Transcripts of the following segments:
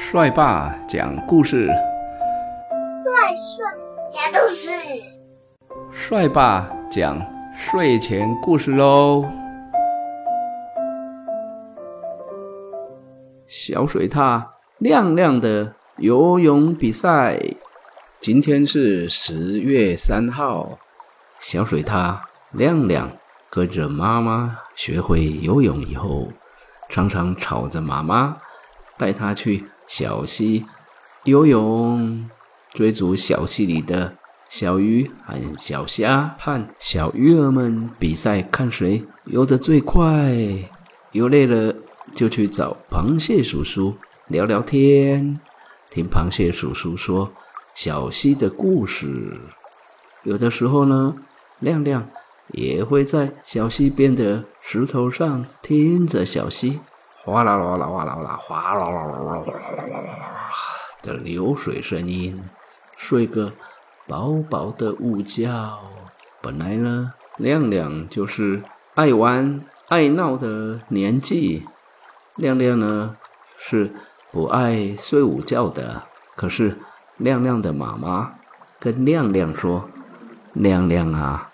帅爸讲故事，帅帅讲故事，帅爸讲睡前故事喽。小水獭亮亮的游泳比赛，今天是十月三号。小水獭亮亮跟着妈妈学会游泳以后，常常吵着妈妈带他去。小溪游泳，追逐小溪里的小鱼和小虾，和小鱼儿们比赛，看谁游得最快。游累了，就去找螃蟹叔叔聊聊天，听螃蟹叔叔说小溪的故事。有的时候呢，亮亮也会在小溪边的石头上听着小溪。哗啦啦啦，哗啦啦，哗啦啦啦啦的流水声音，睡个饱饱的午觉。本来呢，亮亮就是爱玩爱闹的年纪，亮亮呢是不爱睡午觉的。可是亮亮的妈妈跟亮亮说：“亮亮啊，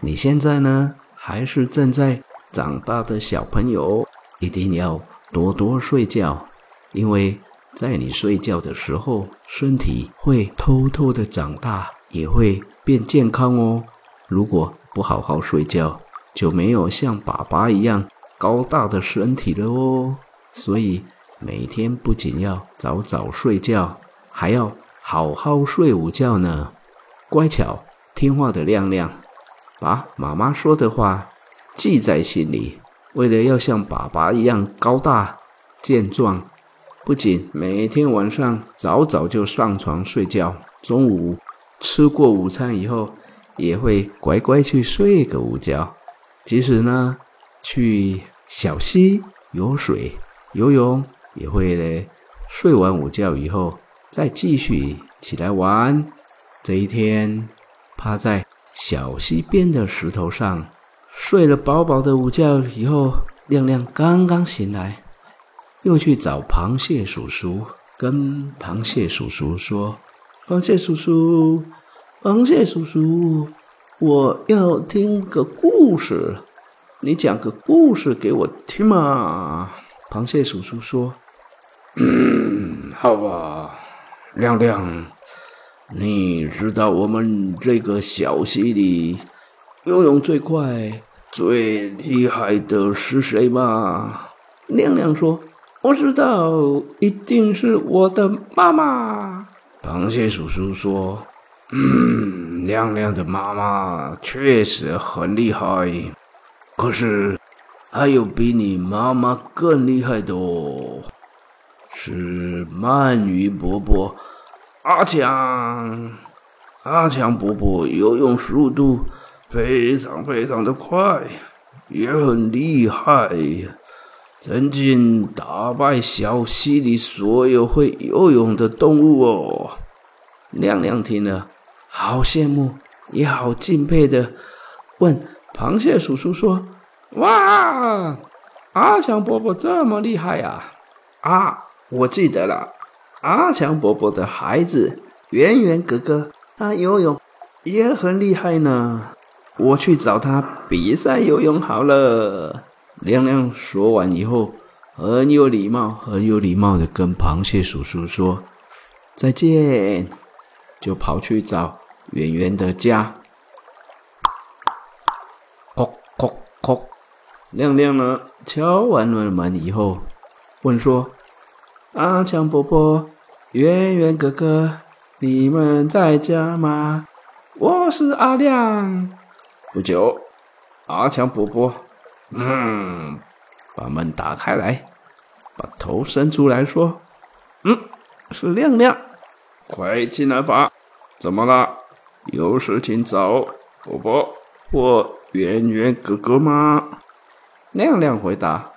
你现在呢还是正在长大的小朋友。”一定要多多睡觉，因为在你睡觉的时候，身体会偷偷的长大，也会变健康哦。如果不好好睡觉，就没有像爸爸一样高大的身体了哦。所以每天不仅要早早睡觉，还要好好睡午觉呢。乖巧听话的亮亮，把妈妈说的话记在心里。为了要像爸爸一样高大健壮，不仅每天晚上早早就上床睡觉，中午吃过午餐以后，也会乖乖去睡个午觉。即使呢去小溪游水游泳，也会嘞睡完午觉以后再继续起来玩。这一天，趴在小溪边的石头上。睡了饱饱的午觉以后，亮亮刚刚醒来，又去找螃蟹叔叔，跟螃蟹叔叔说：“螃蟹叔叔，螃蟹叔叔，我要听个故事，你讲个故事给我听嘛。”螃蟹叔叔说：“嗯，好吧，亮亮，你知道我们这个小溪里游泳最快？”最厉害的是谁吗？亮亮说：“我知道，一定是我的妈妈。”螃蟹叔叔说：“嗯，亮亮的妈妈确实很厉害，可是还有比你妈妈更厉害的哦，是鳗鱼伯伯阿强。阿强伯伯游泳速度。”非常非常的快，也很厉害，曾经打败小溪里所有会游泳的动物哦。亮亮听了，好羡慕，也好敬佩的问螃蟹叔叔说：“哇，阿强伯伯这么厉害呀？啊，我记得了，阿强伯伯的孩子圆圆哥哥，他游泳也很厉害呢。”我去找他比赛游泳好了。亮亮说完以后，很有礼貌、很有礼貌的跟螃蟹叔叔说再见，就跑去找圆圆的家。叩叩叩，亮亮呢敲完了门以后，问说：“阿强伯伯、圆圆哥哥，你们在家吗？我是阿亮。”不久，阿强伯伯，嗯，把门打开来，把头伸出来说：“嗯，是亮亮，快进来吧。怎么了？有事情找伯伯或圆圆哥哥吗？”亮亮回答：“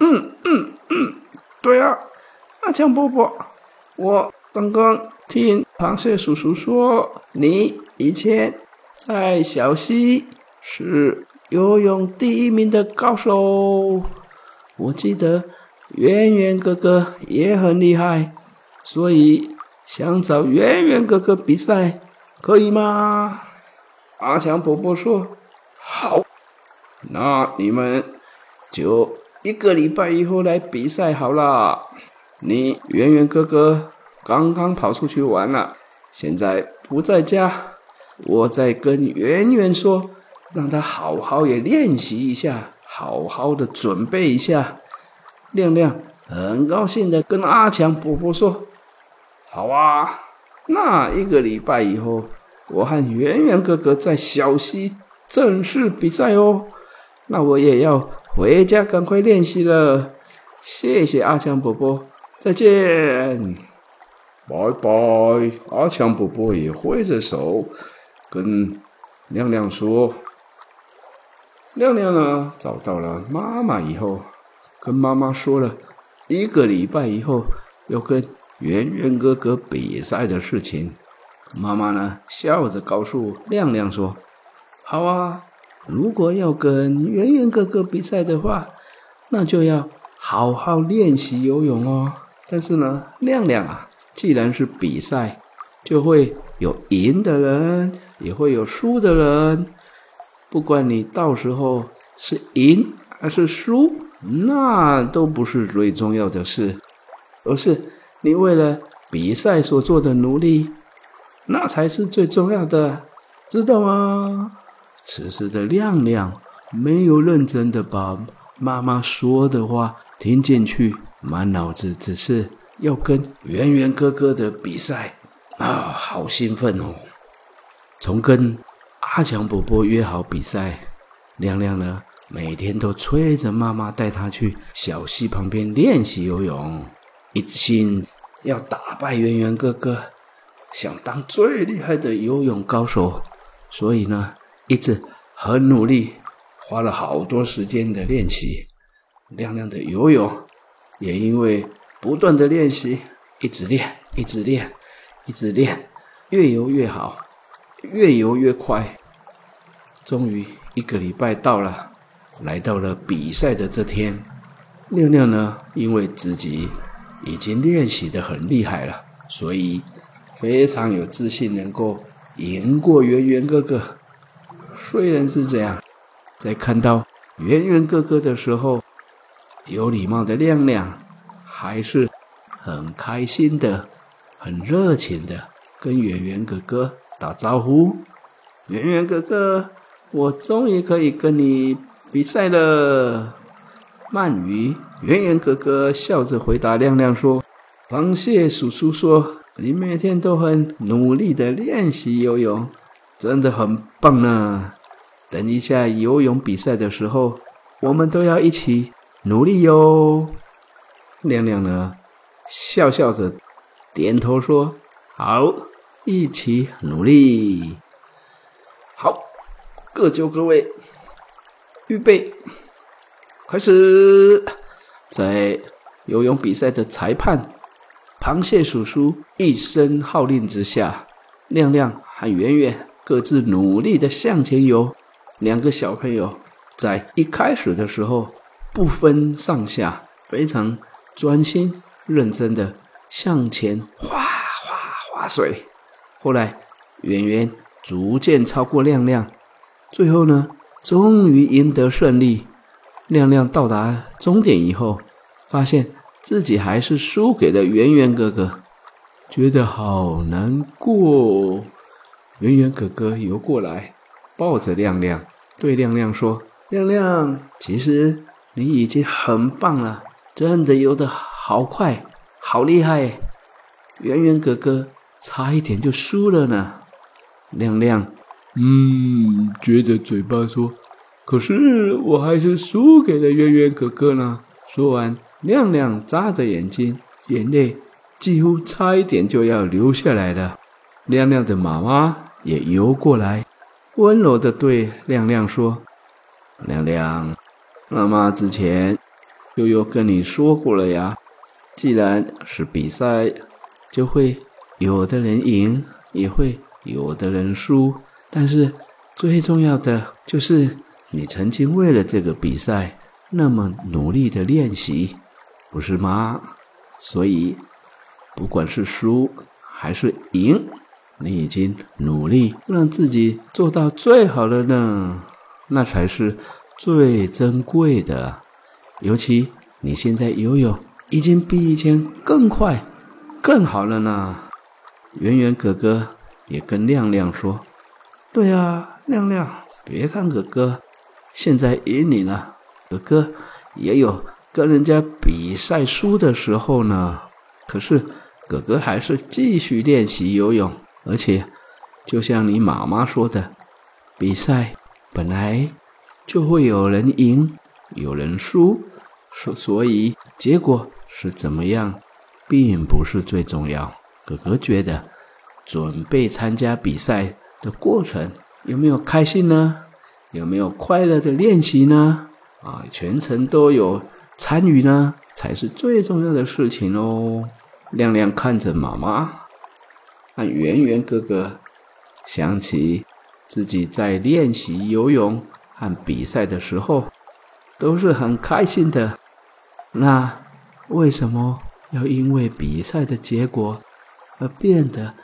嗯嗯嗯，对啊，阿强伯伯，我刚刚听螃蟹叔叔说，你以前在小溪。”是游泳第一名的高手，我记得圆圆哥哥也很厉害，所以想找圆圆哥哥比赛，可以吗？阿强伯伯说：“好，那你们就一个礼拜以后来比赛好了。你圆圆哥哥刚刚跑出去玩了，现在不在家，我再跟圆圆说，让他好好也练习一下，好好的准备一下。”亮亮很高兴的跟阿强伯伯说：“好啊，那一个礼拜以后。”我和圆圆哥哥在小溪正式比赛哦，那我也要回家赶快练习了。谢谢阿强伯伯，再见，拜拜。阿强伯伯也挥着手跟亮亮说：“亮亮呢，找到了妈妈以后，跟妈妈说了一个礼拜以后要跟圆圆哥哥比赛的事情。”妈妈呢，笑着告诉亮亮说：“好啊，如果要跟圆圆哥哥比赛的话，那就要好好练习游泳哦。但是呢，亮亮啊，既然是比赛，就会有赢的人，也会有输的人。不管你到时候是赢还是输，那都不是最重要的事，而是你为了比赛所做的努力。”那才是最重要的，知道吗？此时的亮亮没有认真的把妈妈说的话听进去，满脑子只是要跟圆圆哥哥的比赛啊，好兴奋哦！从跟阿强伯伯约好比赛，亮亮呢每天都催着妈妈带他去小溪旁边练习游泳，一心要打败圆圆哥哥。想当最厉害的游泳高手，所以呢，一直很努力，花了好多时间的练习。亮亮的游泳也因为不断的练习，一直练，一直练，一直练，越游越好，越游越快。终于一个礼拜到了，来到了比赛的这天。亮亮呢，因为自己已经练习的很厉害了，所以。非常有自信，能够赢过圆圆哥哥。虽然是这样，在看到圆圆哥哥的时候，有礼貌的亮亮还是很开心的、很热情的跟圆圆哥哥打招呼。圆圆哥哥，我终于可以跟你比赛了。鳗鱼，圆圆哥哥笑着回答亮亮说：“螃蟹叔叔说。”你每天都很努力的练习游泳，真的很棒呢。等一下游泳比赛的时候，我们都要一起努力哟。亮亮呢，笑笑着点头说：“好，一起努力。”各就各位，预备，开始。在游泳比赛的裁判。螃蟹叔叔一声号令之下，亮亮和圆圆各自努力的向前游。两个小朋友在一开始的时候不分上下，非常专心认真的向前划划划水。后来，圆圆逐渐超过亮亮，最后呢，终于赢得胜利。亮亮到达终点以后，发现。自己还是输给了圆圆哥哥，觉得好难过。圆圆哥哥游过来，抱着亮亮，对亮亮说：“亮亮，其实你已经很棒了，真的游得好快，好厉害。圆圆哥哥差一点就输了呢。”亮亮，嗯，撅着嘴巴说：“可是我还是输给了圆圆哥哥呢。”说完。亮亮眨着眼睛，眼泪几乎差一点就要流下来了。亮亮的妈妈也游过来，温柔的对亮亮说：“亮亮，妈妈之前悠悠跟你说过了呀，既然是比赛，就会有的人赢，也会有的人输。但是最重要的就是你曾经为了这个比赛那么努力的练习。”不是吗？所以不管是输还是赢，你已经努力让自己做到最好了呢，那才是最珍贵的。尤其你现在游泳已经比以前更快、更好了呢。圆圆哥哥也跟亮亮说：“对啊，亮亮，别看哥哥现在赢你了，哥哥也有跟人家比赛输的时候呢。可是。”哥哥还是继续练习游泳，而且就像你妈妈说的，比赛本来就会有人赢，有人输，所所以结果是怎么样，并不是最重要。哥哥觉得，准备参加比赛的过程有没有开心呢？有没有快乐的练习呢？啊，全程都有参与呢，才是最重要的事情哦。亮亮看着妈妈，那圆圆哥哥想起自己在练习游泳和比赛的时候都是很开心的，那为什么要因为比赛的结果而变得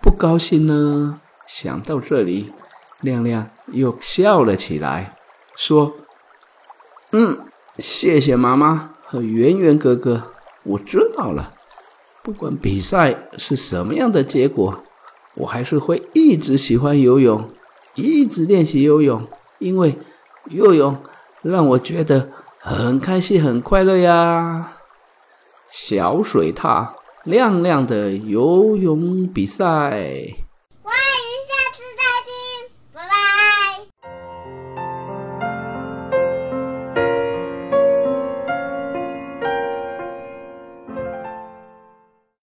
不高兴呢？想到这里，亮亮又笑了起来，说：“嗯，谢谢妈妈和圆圆哥哥，我知道了。”不管比赛是什么样的结果，我还是会一直喜欢游泳，一直练习游泳，因为游泳让我觉得很开心、很快乐呀。小水獭亮亮的游泳比赛。